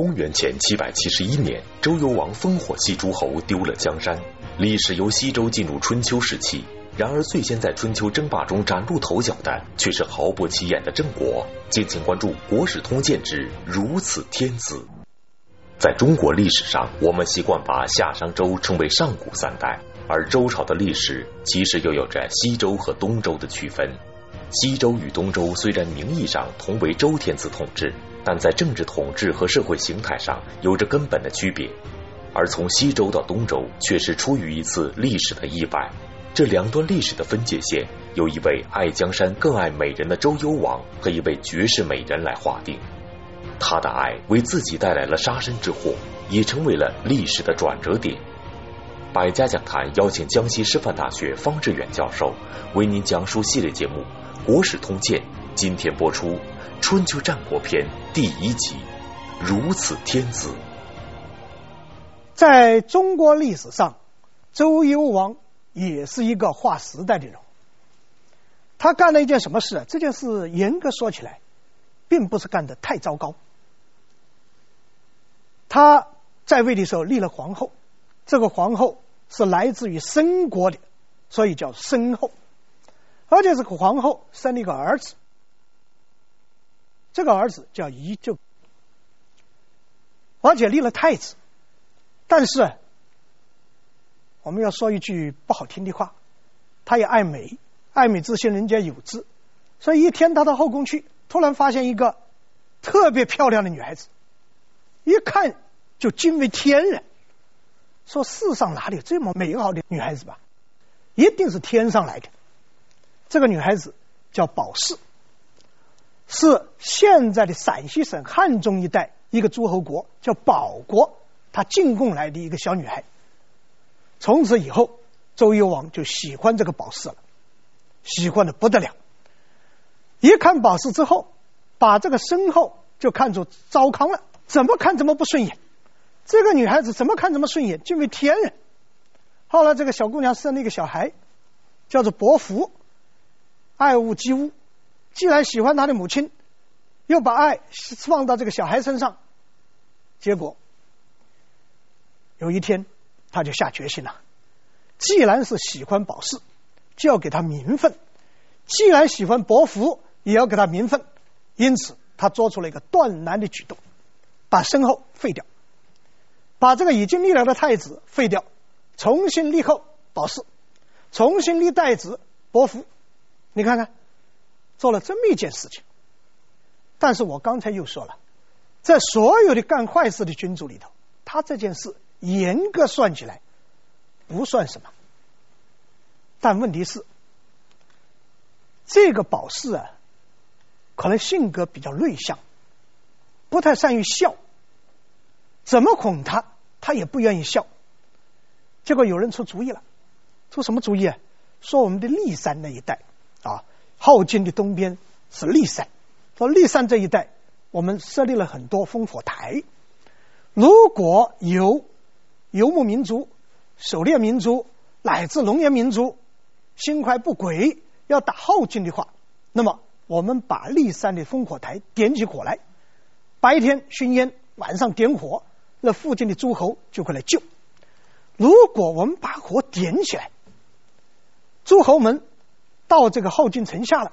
公元前七百七十一年，周幽王烽火戏诸侯，丢了江山，历史由西周进入春秋时期。然而，最先在春秋争霸中崭露头角的，却是毫不起眼的郑国。敬请关注《国史通鉴之如此天子》。在中国历史上，我们习惯把夏商周称为上古三代，而周朝的历史其实又有着西周和东周的区分。西周与东周虽然名义上同为周天子统治，但在政治统治和社会形态上有着根本的区别。而从西周到东周，却是出于一次历史的意外。这两段历史的分界线，由一位爱江山更爱美人的周幽王和一位绝世美人来划定。他的爱为自己带来了杀身之祸，也成为了历史的转折点。百家讲坛邀请江西师范大学方志远教授为您讲述系列节目《国史通鉴》，今天播出《春秋战国篇》第一集：如此天子。在中国历史上，周幽王。也是一个划时代的人。他干了一件什么事啊？这件事严格说起来，并不是干得太糟糕。他在位的时候立了皇后，这个皇后是来自于申国的，所以叫申后。而且这个皇后生了一个儿子，这个儿子叫宜臼，而且立了太子，但是。我们要说一句不好听的话，他也爱美，爱美之心人皆有之。所以一天他到后宫去，突然发现一个特别漂亮的女孩子，一看就惊为天人，说世上哪里有这么美好的女孩子吧？一定是天上来的。这个女孩子叫鲍氏，是现在的陕西省汉中一带一个诸侯国叫保国，他进贡来的一个小女孩。从此以后，周幽王就喜欢这个鲍氏了，喜欢的不得了。一看鲍氏之后，把这个身后就看作糟糠了，怎么看怎么不顺眼。这个女孩子怎么看怎么顺眼，就为天人。后来这个小姑娘生了一个小孩，叫做伯服，爱屋及乌。既然喜欢他的母亲，又把爱放到这个小孩身上，结果有一天。他就下决心了，既然是喜欢鲍氏，就要给他名分；既然喜欢伯服，也要给他名分。因此，他做出了一个断然的举动，把身后废掉，把这个已经立了的太子废掉，重新立后保氏，重新立太子伯服。你看看，做了这么一件事情。但是我刚才又说了，在所有的干坏事的君主里头，他这件事。严格算起来，不算什么。但问题是，这个保氏啊，可能性格比较内向，不太善于笑。怎么哄他，他也不愿意笑。结果有人出主意了，出什么主意啊？说我们的骊山那一带啊，鄗京的东边是骊山，说骊山这一带，我们设立了很多烽火台，如果有游牧民族、狩猎民族乃至农业民族心怀不轨，要打鄗京的话，那么我们把骊山的烽火台点起火来，白天熏烟，晚上点火，那附近的诸侯就会来救。如果我们把火点起来，诸侯们到这个镐京城下了，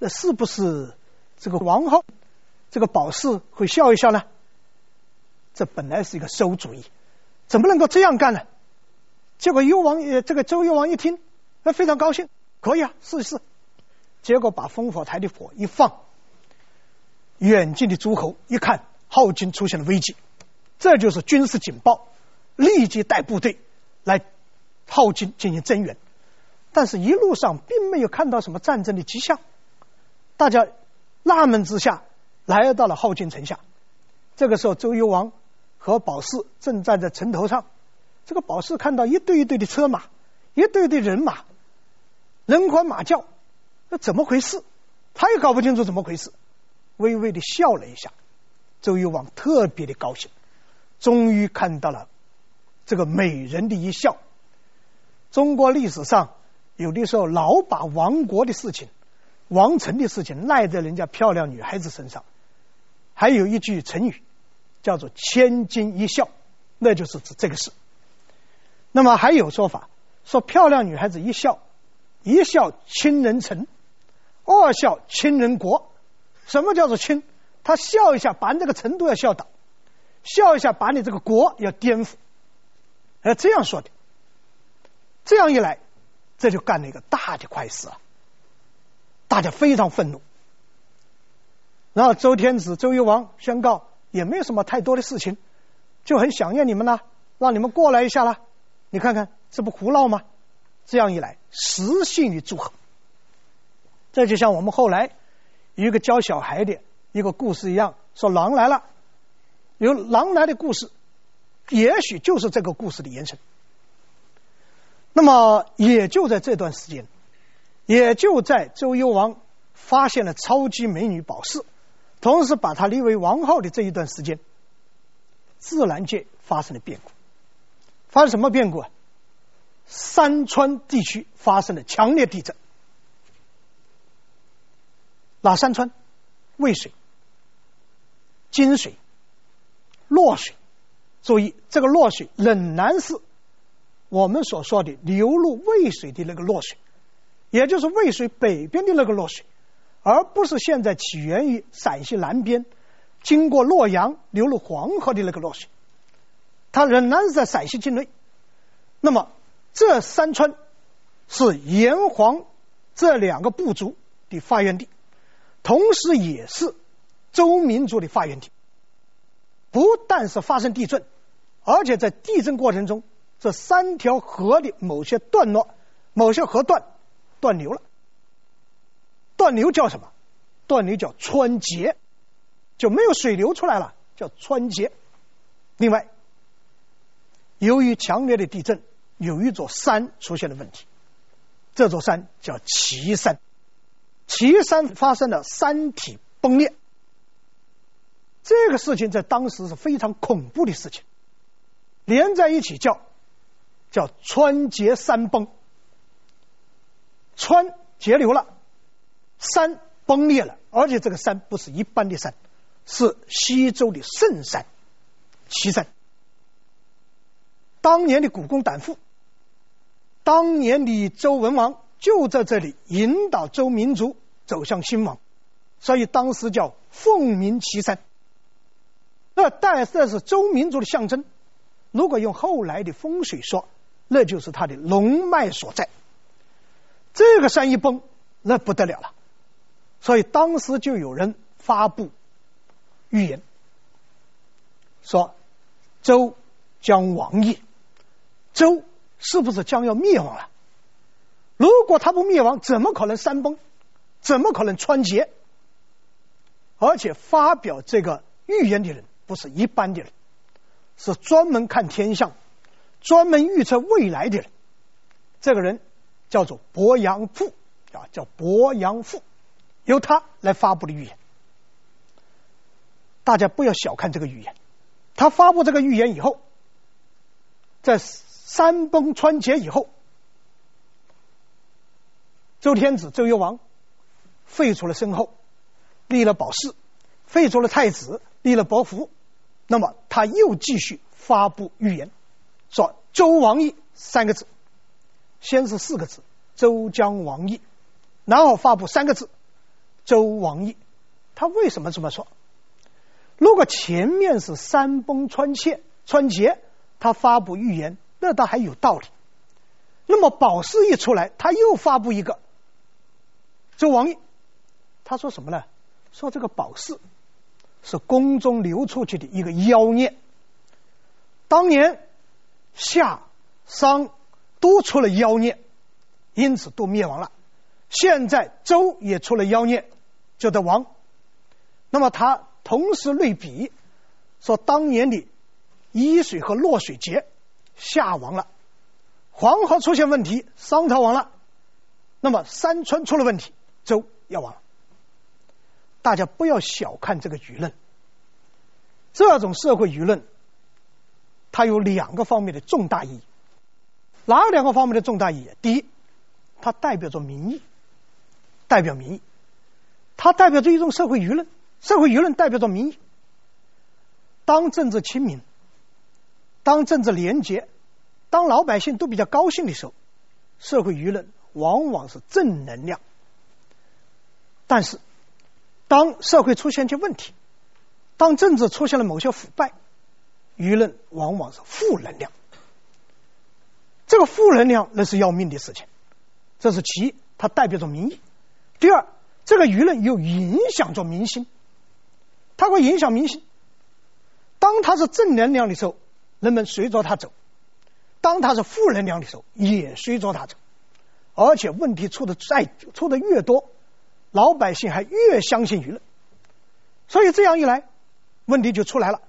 那是不是这个王后、这个鲍氏会笑一笑呢？这本来是一个馊主意。怎么能够这样干呢？结果幽王呃，这个周幽王一听，那非常高兴，可以啊，试一试。结果把烽火台的火一放，远近的诸侯一看，镐京出现了危机，这就是军事警报，立即带部队来镐京进行增援。但是，一路上并没有看到什么战争的迹象，大家纳闷之下，来到了镐京城下。这个时候，周幽王。和鲍氏正站在城头上，这个鲍氏看到一队一队的车马，一队队人马，人欢马叫，那怎么回事？他也搞不清楚怎么回事，微微的笑了一下。周幽王特别的高兴，终于看到了这个美人的一笑。中国历史上有的时候老把亡国的事情、王臣的事情赖在人家漂亮女孩子身上，还有一句成语。叫做千金一笑，那就是指这个事。那么还有说法说，漂亮女孩子一笑，一笑倾人城，二笑倾人国。什么叫做倾？她笑一下，把你这个城都要笑倒；笑一下，把你这个国要颠覆。哎，这样说的。这样一来，这就干了一个大的坏事啊！大家非常愤怒。然后周天子、周幽王宣告，也没有什么太多的事情，就很想念你们了，让你们过来一下啦。你看看，这不胡闹吗？这样一来，失信于诸侯。这就像我们后来一个教小孩的一个故事一样，说狼来了，有狼来的故事，也许就是这个故事的延伸。那么也就在这段时间，也就在周幽王发现了超级美女鲍氏，同时把她立为王后的这一段时间，自然界发生了变故。发生什么变故啊？山川地区发生了强烈地震。哪山川？渭水、金水、洛水。注意，这个洛水仍然是。我们所说的流入渭水的那个洛水，也就是渭水北边的那个洛水，而不是现在起源于陕西南边，经过洛阳流入黄河的那个洛水，它仍然是在陕西境内。那么这山川是炎黄这两个部族的发源地，同时也是周民族的发源地。不但是发生地震，而且在地震过程中。这三条河的某些段落，某些河段断流了。断流叫什么？断流叫湍结，就没有水流出来了，叫湍结。另外，由于强烈的地震，有一座山出现了问题，这座山叫岐山。岐山发生了山体崩裂，这个事情在当时是非常恐怖的事情，连在一起叫。叫川结山崩，川截流了，山崩裂了，而且这个山不是一般的山，是西周的圣山岐山。当年的古公胆父，当年的周文王就在这里引导周民族走向兴亡，所以当时叫凤鸣岐山。那带这是周民族的象征。如果用后来的风水说，那就是它的龙脉所在。这个山一崩，那不得了了。所以当时就有人发布预言，说周将亡矣。周是不是将要灭亡了？如果他不灭亡，怎么可能山崩？怎么可能湍结？而且发表这个预言的人不是一般的人，是专门看天象。专门预测未来的人，这个人叫做伯阳父啊，叫伯阳父，由他来发布的预言。大家不要小看这个预言，他发布这个预言以后，在山崩湍结以后，周天子、周幽王废除了申后，立了鲍氏，废除了太子，立了伯服，那么他又继续发布预言。说“周亡矣”三个字，先是四个字“周将亡矣”，然后发布三个字“周亡矣”。他为什么这么说？如果前面是山崩川切川竭，他发布预言，那倒还有道理。那么鲍氏一出来，他又发布一个“周亡矣”，他说什么呢？说这个鲍氏是宫中流出去的一个妖孽，当年。夏、商都出了妖孽，因此都灭亡了。现在周也出了妖孽，就得亡。那么他同时类比说，当年的沂水和洛水结，夏亡了；黄河出现问题，商朝亡了。那么山川出了问题，周要亡了。大家不要小看这个舆论，这种社会舆论。它有两个方面的重大意义，哪两个方面的重大意义？第一，它代表着民意，代表民意，它代表着一种社会舆论，社会舆论代表着民意。当政治清明，当政治廉洁，当老百姓都比较高兴的时候，社会舆论往往是正能量。但是，当社会出现一些问题，当政治出现了某些腐败，舆论往往是负能量。这个负能量那是要命的事情，这是其一，它代表着民意；第二，这个舆论又影响着民心，它会影响民心。当它是正能量的时候，人们随着它走；当它是负能量的时候，也随着它走。而且问题出的再出的越多，老百姓还越相信舆论。所以这样一来，问题就出来了。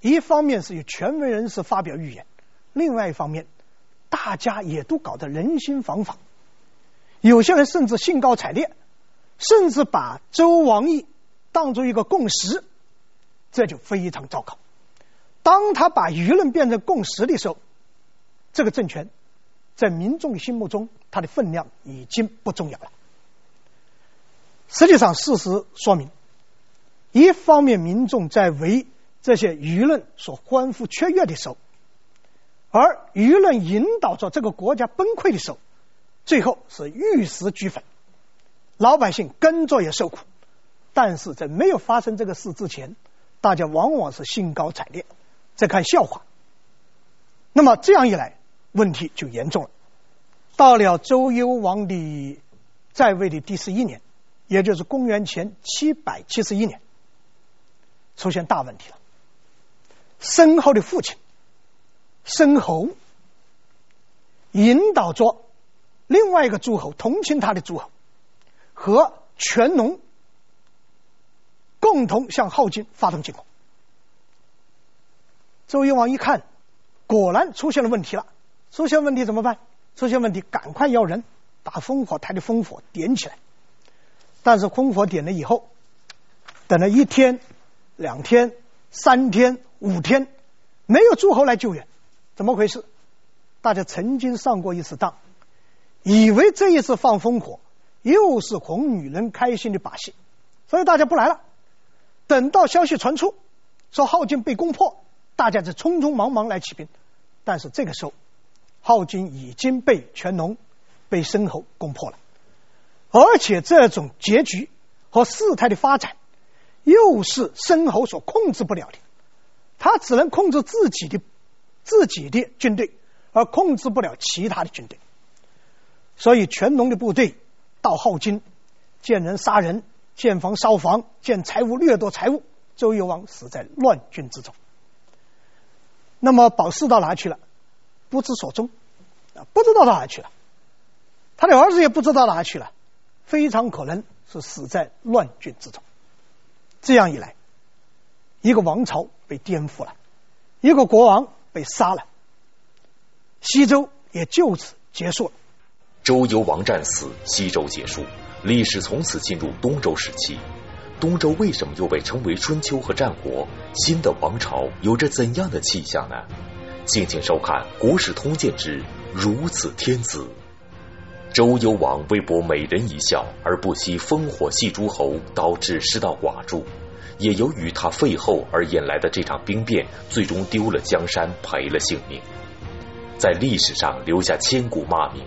一方面是有权威人士发表预言，另外一方面，大家也都搞得人心惶惶。有些人甚至兴高采烈，甚至把周王毅当做一个共识。这就非常糟糕。当他把舆论变成共识的时候，这个政权在民众心目中，它的分量已经不重要了。实际上，事实说明，一方面民众在为这些舆论所欢呼雀跃的时候，而舆论引导着这个国家崩溃的时候，最后是玉石俱焚，老百姓跟着也受苦。但是在没有发生这个事之前，大家往往是兴高采烈，在看笑话。那么这样一来，问题就严重了。到了周幽王的在位的第十一年，也就是公元前七百七十一年，出现大问题了。申侯的父亲申侯引导着另外一个诸侯同情他的诸侯和权农。共同向顥金发动进攻。周幽王一看，果然出现了问题了。出现问题怎么办？出现问题，赶快要人把烽火台的烽火点起来。但是烽火点了以后，等了一天、两天、三天、五天，没有诸侯来救援，怎么回事？大家曾经上过一次当，以为这一次放烽火又是哄女人开心的把戏，所以大家不来了。等到消息传出，说镐京被攻破，大家就匆匆忙忙来起兵。但是这个时候，镐京已经被权农、被申侯攻破了，而且这种结局和事态的发展，又是申侯所控制不了的。他只能控制自己的自己的军队，而控制不了其他的军队。所以权农的部队到顥金，见人杀人。建房烧房，见财物掠夺财物，周幽王死在乱军之中。那么鲍氏到哪去了？不知所踪，啊，不知道到哪去了。他的儿子也不知道哪去了，非常可能是死在乱军之中。这样一来，一个王朝被颠覆了，一个国王被杀了，西周也就此结束了。周幽王战死，西周结束。历史从此进入东周时期。东周为什么又被称为春秋和战国？新的王朝有着怎样的气象呢？敬请收看《国史通鉴之如此天子》。周幽王为博美人一笑而不惜烽火戏诸侯，导致失道寡助。也由于他废后而引来的这场兵变，最终丢了江山，赔了性命，在历史上留下千古骂名。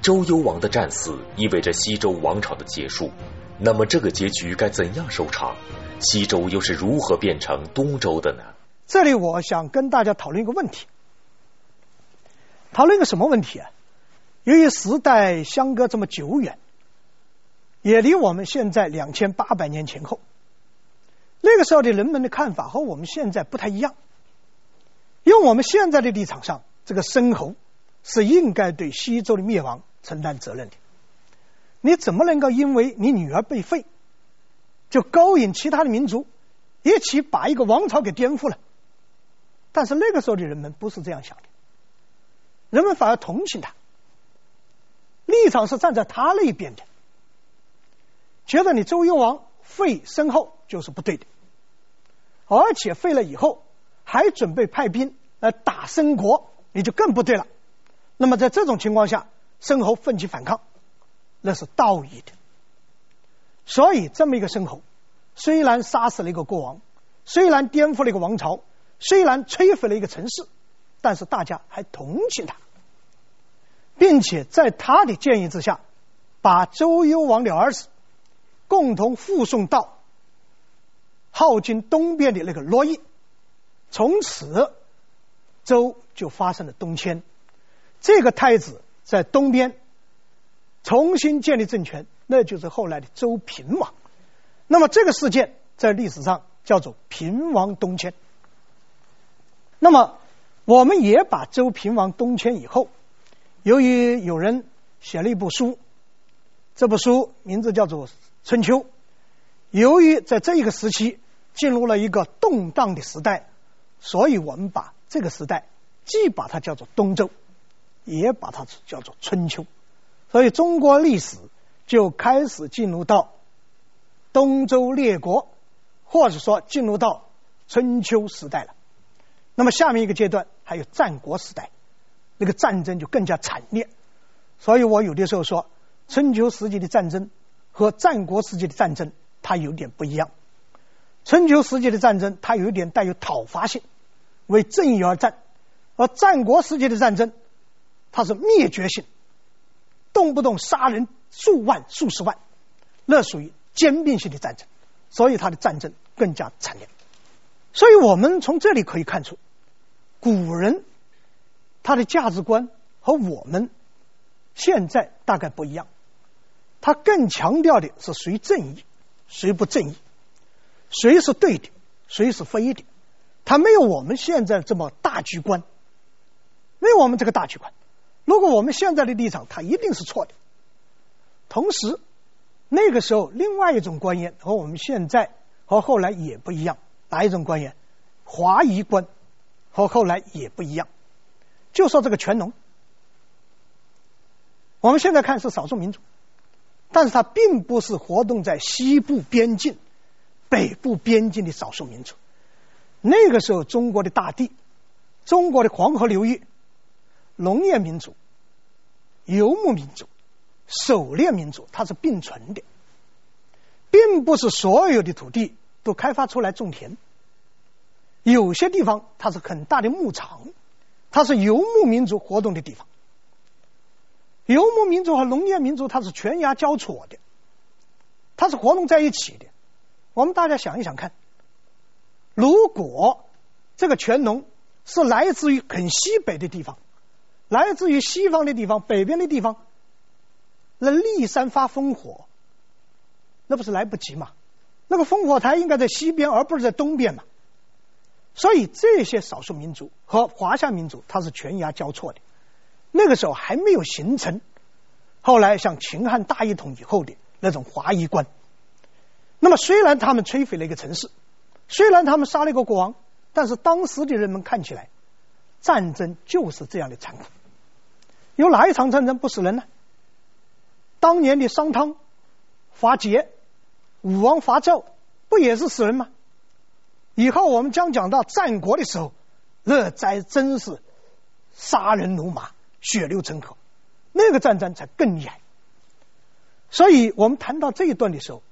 周幽王的战死意味着西周王朝的结束，那么这个结局该怎样收场？西周又是如何变成东周的呢？这里我想跟大家讨论一个问题，讨论一个什么问题啊？由于时代相隔这么久远，也离我们现在两千八百年前后，那个时候的人们的看法和我们现在不太一样。用我们现在的立场上，这个申侯是应该对西周的灭亡。承担责任的，你怎么能够因为你女儿被废，就勾引其他的民族，一起把一个王朝给颠覆了？但是那个时候的人们不是这样想的，人们反而同情他，立场是站在他那边的，觉得你周幽王废申侯就是不对的，而且废了以后还准备派兵来打申国，你就更不对了。那么在这种情况下，申侯奋起反抗，那是道义的。所以，这么一个申侯，虽然杀死了一个国王，虽然颠覆了一个王朝，虽然摧毁了一个城市，但是大家还同情他，并且在他的建议之下，把周幽王的儿子共同护送到鎢京东边的那个洛邑，从此周就发生了东迁。这个太子在东边重新建立政权，那就是后来的周平王。那么这个事件在历史上叫做平王东迁。那么我们也把周平王东迁以后，由于有人写了一部书，这部书名字叫做《春秋》。由于在这一个时期进入了一个动荡的时代，所以我们把这个时代既把它叫做东周。也把它叫做春秋，所以中国历史就开始进入到东周列国，或者说进入到春秋时代了。那么下面一个阶段还有战国时代，那个战争就更加惨烈。所以我有的时候说，春秋时期的战争和战国时期的战争它有点不一样。春秋时期的战争它有一点带有讨伐性，为正义而战，而战国时期的战争。它是灭绝性，动不动杀人数万、数十万，那属于兼并性的战争，所以它的战争更加惨烈。所以我们从这里可以看出，古人他的价值观和我们现在大概不一样，他更强调的是谁正义，谁不正义，谁是对的，谁是非的，他没有我们现在这么大局观，没有我们这个大局观。如果我们现在的立场，它一定是错的。同时，那个时候另外一种观念和我们现在和后来也不一样。哪一种观念？华夷观和后来也不一样。就说这个全农，我们现在看是少数民族，但是它并不是活动在西部边境、北部边境的少数民族。那个时候，中国的大地，中国的黄河流域。农业民族、游牧民族、狩猎民族，它是并存的，并不是所有的土地都开发出来种田。有些地方它是很大的牧场，它是游牧民族活动的地方。游牧民族和农业民族它是犬牙交错的，它是活动在一起的。我们大家想一想看，如果这个全农是来自于很西北的地方。来自于西方的地方，北边的地方，那骊山发烽火，那不是来不及吗？那个烽火台应该在西边，而不是在东边嘛。所以这些少数民族和华夏民族，它是犬牙交错的。那个时候还没有形成，后来像秦汉大一统以后的那种华夷观。那么虽然他们摧毁了一个城市，虽然他们杀了一个国王，但是当时的人们看起来，战争就是这样的残酷。有哪一场战争不死人呢？当年的商汤伐桀、武王伐纣，不也是死人吗？以后我们将讲到战国的时候，那才真是杀人如麻、血流成河，那个战争才更厉害。所以我们谈到这一段的时候，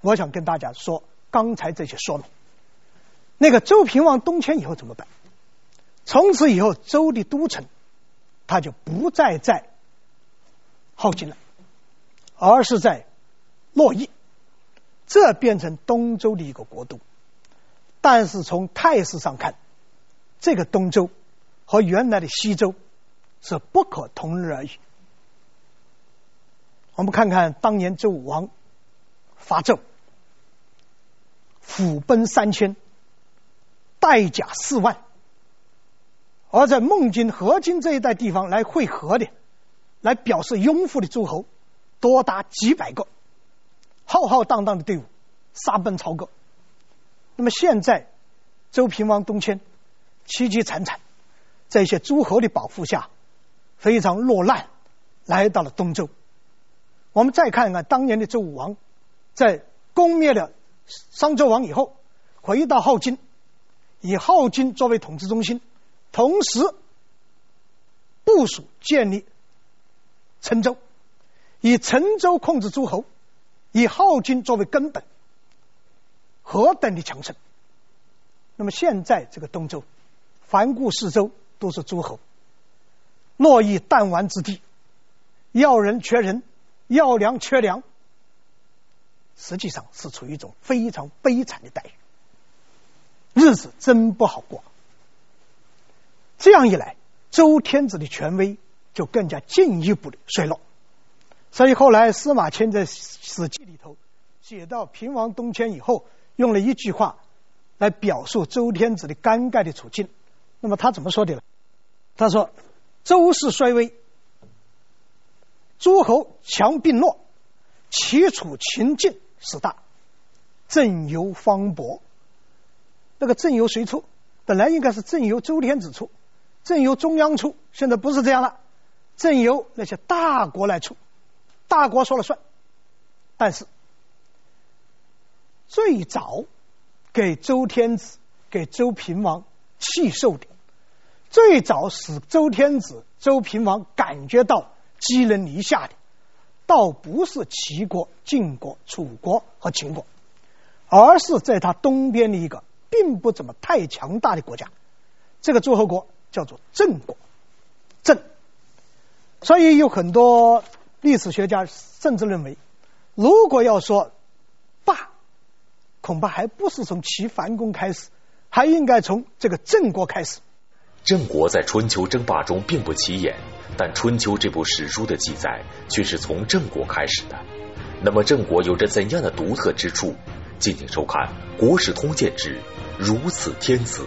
我想跟大家说刚才这些说明。那个周平王东迁以后怎么办？从此以后，周的都城。他就不再在鎢京了，而是在洛邑，这变成东周的一个国都。但是从态势上看，这个东周和原来的西周是不可同日而语。我们看看当年周武王伐纣，虎贲三千，带甲四万。而在孟津、河津这一带地方来会合的，来表示拥护的诸侯，多达几百个，浩浩荡荡的队伍，杀奔朝歌。那么现在，周平王东迁，凄凄惨惨，在一些诸侯的保护下，非常落难，来到了东周。我们再看看当年的周武王，在攻灭了商纣王以后，回到镐京，以镐京作为统治中心。同时部署建立陈州，以陈州控制诸侯，以镐京作为根本，何等的强盛。那么现在这个东周，环顾四周都是诸侯，落于弹丸之地，要人缺人，要粮缺粮，实际上是处于一种非常悲惨的待遇，日子真不好过。这样一来，周天子的权威就更加进一步的衰落。所以后来司马迁在《史记》里头写到平王东迁以后，用了一句话来表述周天子的尴尬的处境。那么他怎么说的呢？他说：“周室衰微，诸侯强并弱，齐楚秦晋始大，政由方伯。那个政由谁出？本来应该是政由周天子出。”政由中央出，现在不是这样了，政由那些大国来出，大国说了算。但是最早给周天子、给周平王气受的，最早使周天子、周平王感觉到寄人篱下的，倒不是齐国、晋国、楚国和秦国，而是在他东边的一个并不怎么太强大的国家，这个诸侯国。叫做郑国，郑，所以有很多历史学家甚至认为，如果要说霸，恐怕还不是从齐桓公开始，还应该从这个郑国开始。郑国在春秋争霸中并不起眼，但《春秋》这部史书的记载却是从郑国开始的。那么郑国有着怎样的独特之处？敬请收看《国史通鉴之如此天子》。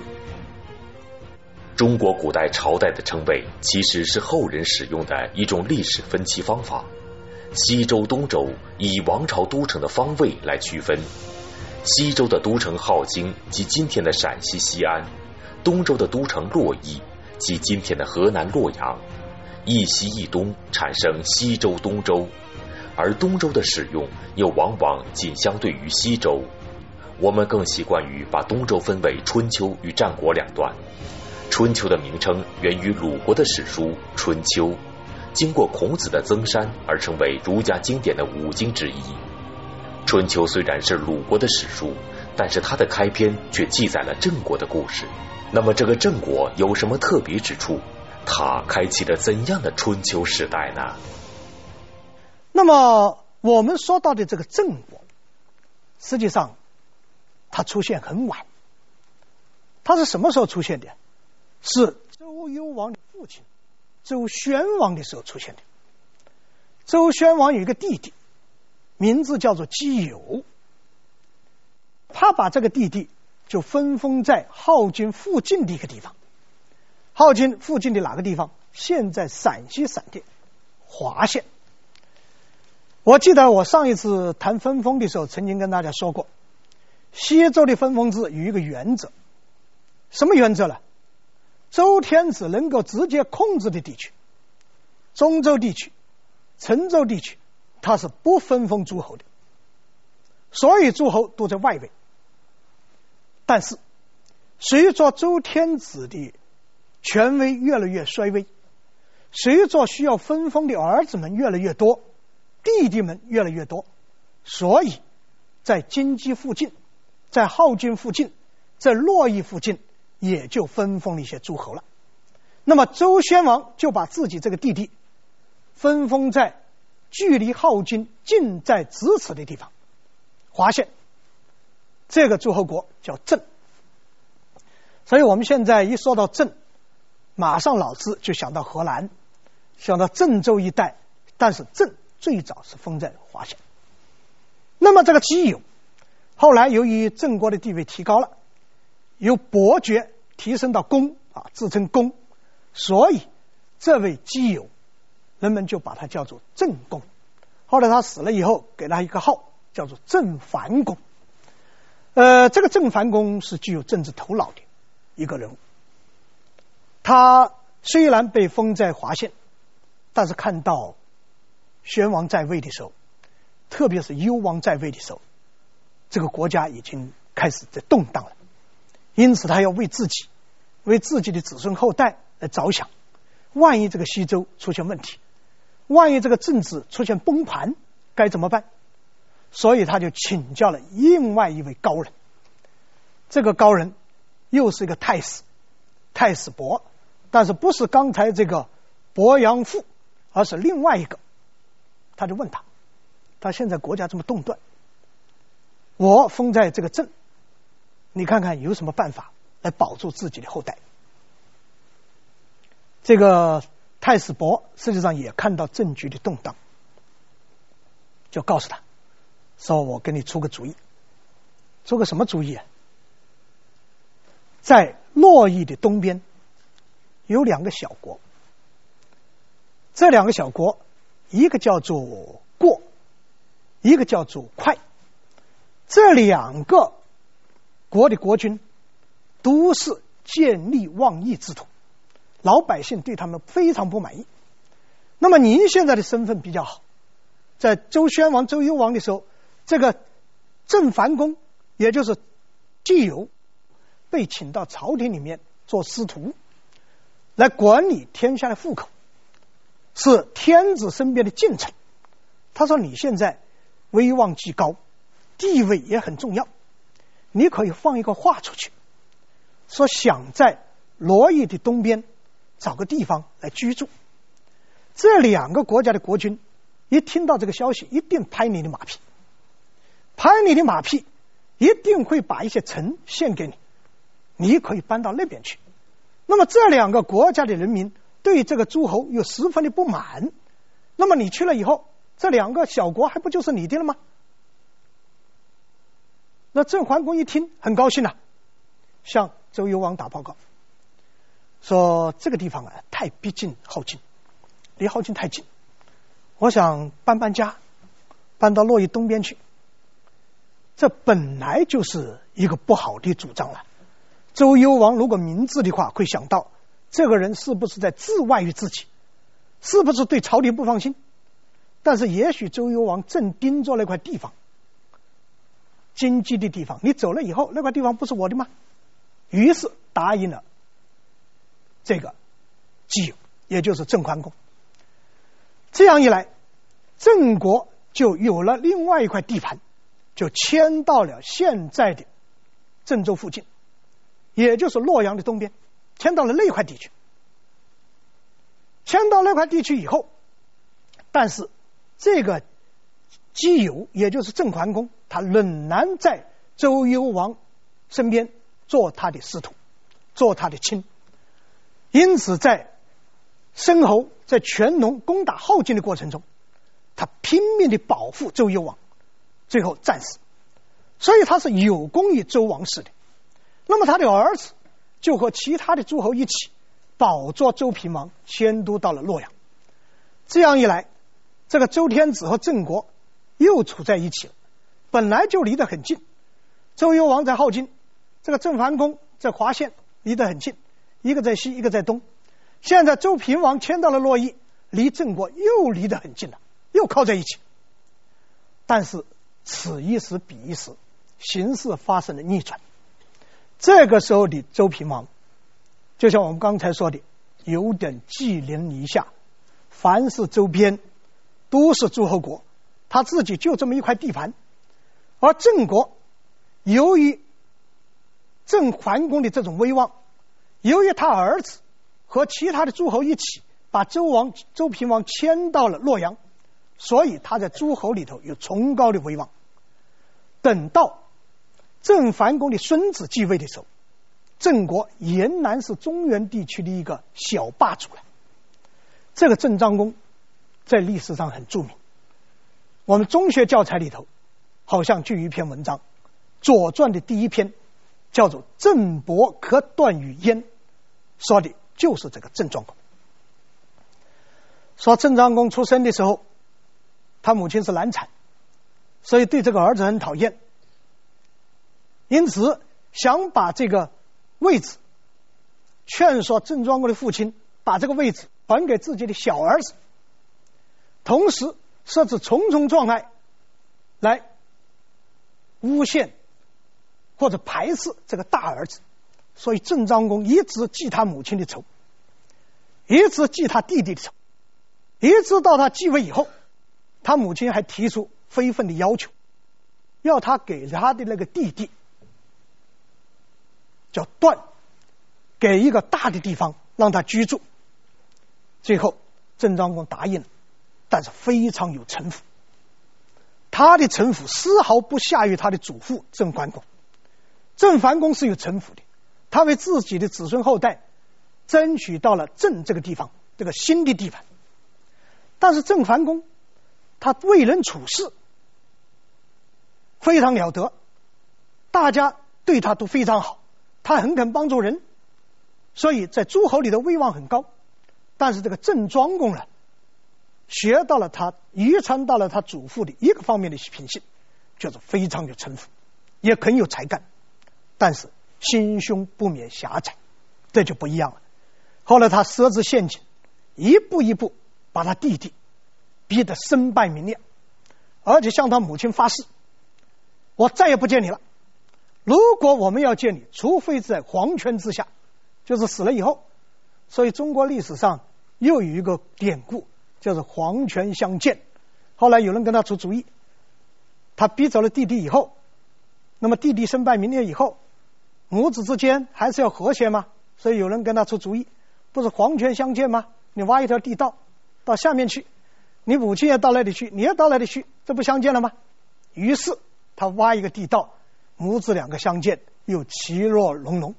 中国古代朝代的称谓其实是后人使用的一种历史分期方法。西周、东周以王朝都城的方位来区分。西周的都城镐京即今天的陕西西安，东周的都城洛邑即今天的河南洛阳。一西一东产生西周、东周，而东周的使用又往往仅相对于西周。我们更习惯于把东周分为春秋与战国两段。春秋的名称源于鲁国的史书《春秋》，经过孔子的增删而成为儒家经典的五经之一。春秋虽然是鲁国的史书，但是它的开篇却记载了郑国的故事。那么，这个郑国有什么特别之处？它开启了怎样的春秋时代呢？那么，我们说到的这个郑国，实际上它出现很晚。它是什么时候出现的？是周幽王的父亲周宣王的时候出现的。周宣王有一个弟弟，名字叫做姬友。他把这个弟弟就分封在镐京附近的一个地方。镐京附近的哪个地方？现在陕西省的华县。我记得我上一次谈分封的时候，曾经跟大家说过，西周的分封制有一个原则，什么原则呢？周天子能够直接控制的地区，中州地区、陈州地区，他是不分封诸侯的，所以诸侯都在外围。但是，随着周天子的权威越来越衰微，随着需要分封的儿子们越来越多，弟弟们越来越多，所以在京畿附近，在镐京附近，在洛邑附近。也就分封了一些诸侯了。那么周宣王就把自己这个弟弟分封在距离镐京近在咫尺的地方，华县。这个诸侯国叫郑。所以我们现在一说到郑，马上脑子就想到河南，想到郑州一带。但是郑最早是封在华县。那么这个姬友，后来由于郑国的地位提高了。由伯爵提升到公啊，自称公，所以这位姬友，人们就把他叫做郑公。后来他死了以后，给他一个号，叫做郑桓公。呃，这个郑桓公是具有政治头脑的一个人物。他虽然被封在华县，但是看到宣王在位的时候，特别是幽王在位的时候，这个国家已经开始在动荡了。因此，他要为自己、为自己的子孙后代来着想。万一这个西周出现问题，万一这个政治出现崩盘，该怎么办？所以，他就请教了另外一位高人，这个高人又是一个太史，太史伯，但是不是刚才这个伯阳父，而是另外一个。他就问他，他现在国家这么动乱，我封在这个镇，你看看有什么办法来保住自己的后代？这个太史伯实际上也看到政局的动荡，就告诉他，说我给你出个主意，出个什么主意啊？在洛邑的东边有两个小国，这两个小国，一个叫做过，一个叫做快，这两个国的国君都是见利忘义之徒，老百姓对他们非常不满意。那么您现在的身份比较好，在周宣王、周幽王的时候，这个郑桓公，也就是季友。被请到朝廷里面做司徒，来管理天下的户口，是天子身边的近臣。他说：“你现在威望极高，地位也很重要，你可以放一个话出去，说想在洛邑的东边找个地方来居住。这两个国家的国君一听到这个消息，一定拍你的马屁，拍你的马屁，一定会把一些城献给你。”你可以搬到那边去，那么这两个国家的人民对这个诸侯又十分的不满，那么你去了以后，这两个小国还不就是你的了吗？那郑桓公一听很高兴啊，向周幽王打报告，说这个地方啊太逼近镐京，离镐京太近，我想搬搬家，搬到洛邑东边去，这本来就是一个不好的主张了。周幽王如果明智的话，会想到这个人是不是在自外于自己，是不是对朝廷不放心？但是也许周幽王正盯着那块地方，经济的地方，你走了以后，那块地方不是我的吗？于是答应了这个季友，也就是郑桓公。这样一来，郑国就有了另外一块地盘，就迁到了现在的郑州附近。也就是洛阳的东边，迁到了那块地区。迁到那块地区以后，但是这个季友，也就是郑桓公，他仍然在周幽王身边做他的师徒，做他的亲。因此，在申侯在全农攻打镐京的过程中，他拼命的保护周幽王，最后战死。所以他是有功于周王室的。那么他的儿子就和其他的诸侯一起保着周平王迁都到了洛阳。这样一来，这个周天子和郑国又处在一起了，本来就离得很近。周幽王在镐京，这个郑桓公在华县，离得很近，一个在西，一个在东。现在周平王迁到了洛邑，离郑国又离得很近了，又靠在一起。但是此一时彼一时，形势发生了逆转。这个时候的周平王，就像我们刚才说的，有点寄人篱下，凡是周边都是诸侯国，他自己就这么一块地盘。而郑国由于郑桓公的这种威望，由于他儿子和其他的诸侯一起把周王周平王迁到了洛阳，所以他在诸侯里头有崇高的威望。等到。郑桓公的孙子继位的时候，郑国仍然是中原地区的一个小霸主了。这个郑章公在历史上很著名，我们中学教材里头好像就有一篇文章，《左传》的第一篇叫做“郑伯克段于鄢”，说的就是这个郑庄公。说郑庄公出生的时候，他母亲是难产，所以对这个儿子很讨厌。因此，想把这个位置劝说郑庄公的父亲把这个位置还给自己的小儿子，同时设置重重障碍来诬陷或者排斥这个大儿子。所以，郑庄公一直记他母亲的仇，一直记他弟弟的仇，一直到他继位以后，他母亲还提出非分的要求，要他给他的那个弟弟。叫段，给一个大的地方让他居住。最后，郑庄公答应了，但是非常有城府。他的城府丝毫不下于他的祖父郑桓公。郑桓公是有城府的，他为自己的子孙后代争取到了郑这个地方这个新的地盘。但是郑桓公他为人处事非常了得，大家对他都非常好，他很肯帮助人，所以在诸侯里的威望很高。但是这个郑庄公呢，学到了他遗传到了他祖父的一个方面的品性，就是非常有城府，也很有才干，但是心胸不免狭窄，这就不一样了。后来他设置陷阱，一步一步把他弟弟逼得身败名裂，而且向他母亲发誓：“我再也不见你了。如果我们要见你，除非在黄泉之下，就是死了以后。”所以中国历史上。又有一个典故，叫做黄泉相见。后来有人跟他出主意，他逼走了弟弟以后，那么弟弟身败名裂以后，母子之间还是要和谐吗？所以有人跟他出主意，不是黄泉相见吗？你挖一条地道到下面去，你母亲也到那里去，你也到那里去，这不相见了吗？于是他挖一个地道，母子两个相见，又其乐融融。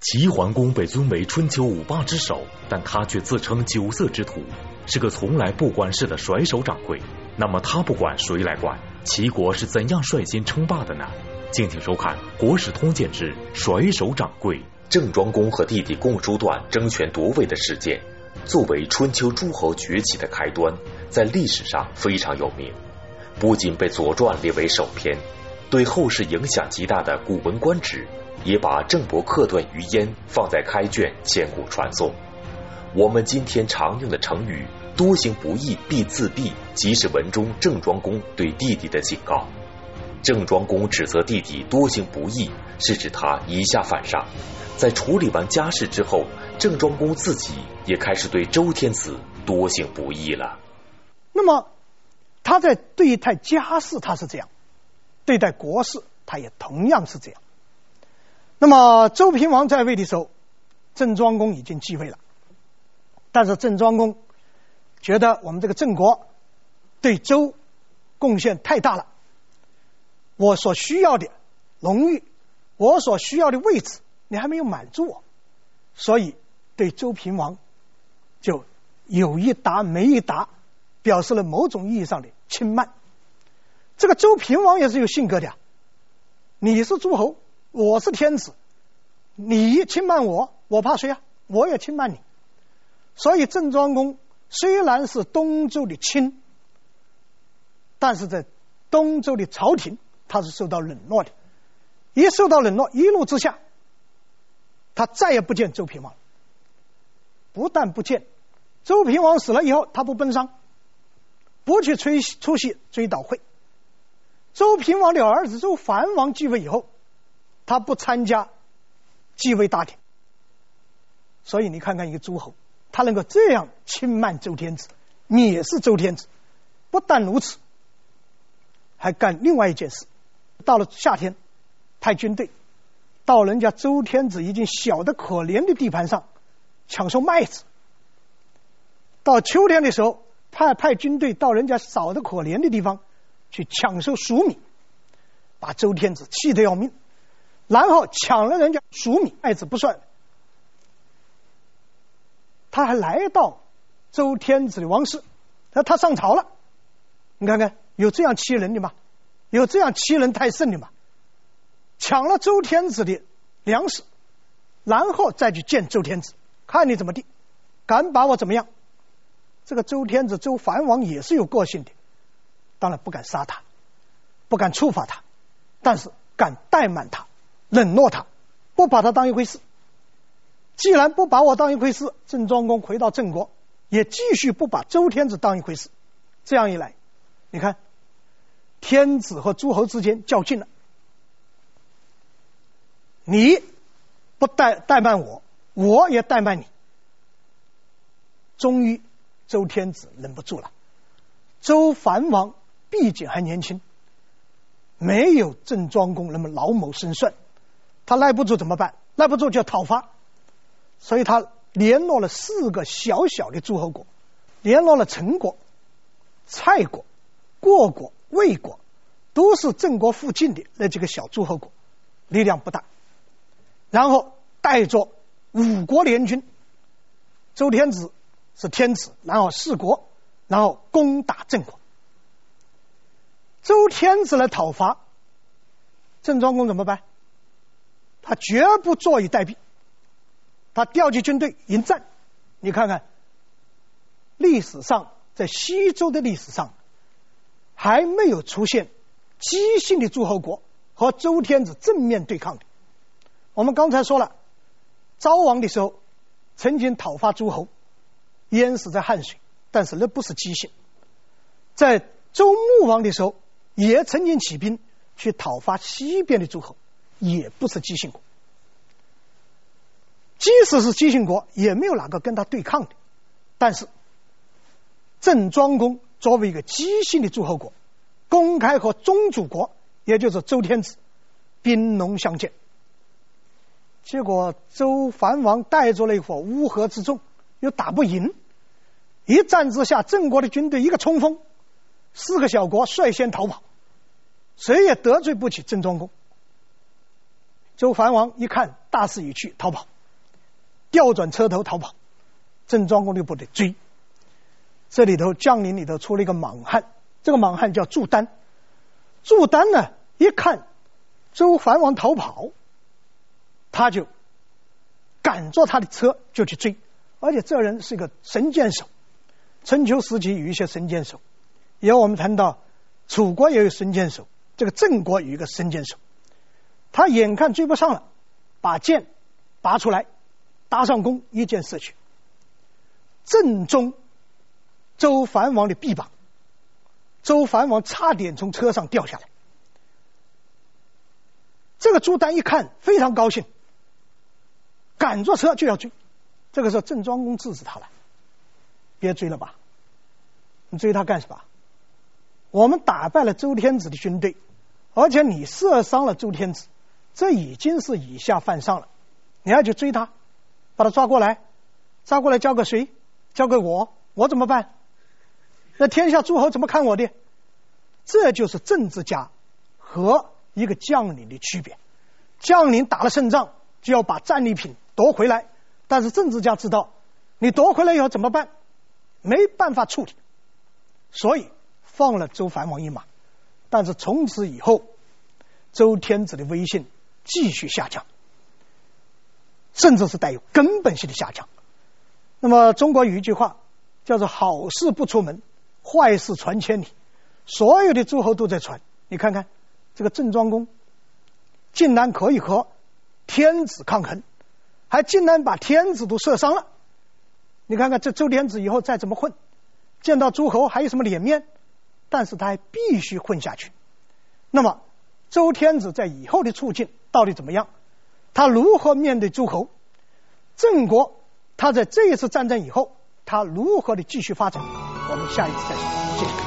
齐桓公被尊为春秋五霸之首，但他却自称酒色之徒，是个从来不管事的甩手掌柜。那么他不管谁来管？齐国是怎样率先称霸的呢？敬请收看《国史通鉴之甩手掌柜》。郑庄公和弟弟共叔段争权夺位的事件，作为春秋诸侯崛起的开端，在历史上非常有名，不仅被《左传》列为首篇，对后世影响极大的《古文观止》。也把郑伯克段于鄢放在开卷，千古传颂。我们今天常用的成语“多行不义必自毙”，即是文中郑庄公对弟弟的警告。郑庄公指责弟弟多行不义，是指他以下犯上。在处理完家事之后，郑庄公自己也开始对周天子多行不义了。那么他在对待家事，他是这样；对待国事，他也同样是这样。那么周平王在位的时候，郑庄公已经继位了，但是郑庄公觉得我们这个郑国对周贡献太大了，我所需要的荣誉，我所需要的位置，你还没有满足我，所以对周平王就有一答没一答，表示了某种意义上的轻慢。这个周平王也是有性格的，你是诸侯。我是天子，你轻慢我，我怕谁啊？我也轻慢你。所以郑庄公虽然是东周的卿，但是在东周的朝廷，他是受到冷落的。一受到冷落，一怒之下，他再也不见周平王。不但不见，周平王死了以后，他不奔丧，不去出出席追悼会。周平王的儿子周桓王继位以后。他不参加继位大典，所以你看看一个诸侯，他能够这样轻慢周天子，蔑视周天子。不但如此，还干另外一件事。到了夏天，派军队到人家周天子已经小得可怜的地盘上抢收麦子；到秋天的时候，派派军队到人家少得可怜的地方去抢收黍米，把周天子气得要命。然后抢了人家黍米麦子不算，他还来到周天子的王室，那他上朝了，你看看有这样欺人的吗？有这样欺人太甚的吗？抢了周天子的粮食，然后再去见周天子，看你怎么地，敢把我怎么样？这个周天子周桓王也是有个性的，当然不敢杀他，不敢处罚他，但是敢怠慢他。冷落他，不把他当一回事。既然不把我当一回事，郑庄公回到郑国，也继续不把周天子当一回事。这样一来，你看，天子和诸侯之间较劲了。你不怠怠慢我，我也怠慢你。终于，周天子忍不住了。周繁王毕竟还年轻，没有郑庄公那么老谋深算。他耐不住怎么办？耐不住就讨伐，所以他联络了四个小小的诸侯国，联络了陈国、蔡国、过国、魏国，都是郑国附近的那几个小诸侯国，力量不大。然后带着五国联军，周天子是天子，然后四国，然后攻打郑国。周天子来讨伐，郑庄公怎么办？他绝不坐以待毙，他调集军队迎战。你看看，历史上在西周的历史上，还没有出现姬姓的诸侯国和周天子正面对抗的。我们刚才说了，昭王的时候曾经讨伐诸侯，淹死在汉水，但是那不是姬姓。在周穆王的时候，也曾经起兵去讨伐西边的诸侯。也不是姬姓国，即使是姬姓国，也没有哪个跟他对抗的。但是郑庄公作为一个姬姓的诸侯国，公开和宗主国，也就是周天子，兵戎相见。结果周桓王带着那伙乌合之众，又打不赢。一战之下，郑国的军队一个冲锋，四个小国率先逃跑，谁也得罪不起郑庄公。周桓王一看大势已去，逃跑，调转车头逃跑。郑庄公的部队追，这里头将领里头出了一个莽汉，这个莽汉叫祝丹。祝丹呢，一看周桓王逃跑，他就赶着他的车就去追，而且这人是一个神箭手。春秋时期有一些神箭手，以后我们谈到楚国也有神箭手，这个郑国有一个神箭手。他眼看追不上了，把箭拔出来，搭上弓，一箭射去，正中周桓王的臂膀。周桓王差点从车上掉下来。这个朱丹一看非常高兴，赶着车就要追。这个时候郑庄公制止他了：“别追了吧，你追他干什么？我们打败了周天子的军队，而且你射伤了周天子。”这已经是以下犯上了，你要去追他，把他抓过来，抓过来交给谁？交给我，我怎么办？那天下诸侯怎么看我的？这就是政治家和一个将领的区别。将领打了胜仗就要把战利品夺回来，但是政治家知道你夺回来以后怎么办？没办法处理，所以放了周桓王一马。但是从此以后，周天子的威信。继续下降，甚至是带有根本性的下降。那么，中国有一句话叫做“好事不出门，坏事传千里”。所有的诸侯都在传。你看看这个郑庄公，竟然可以和天子抗衡，还竟然把天子都射伤了。你看看这周天子以后再怎么混，见到诸侯还有什么脸面？但是他还必须混下去。那么，周天子在以后的处境。到底怎么样？他如何面对诸侯？郑国他在这一次战争以后，他如何的继续发展？下一次再说。谢谢。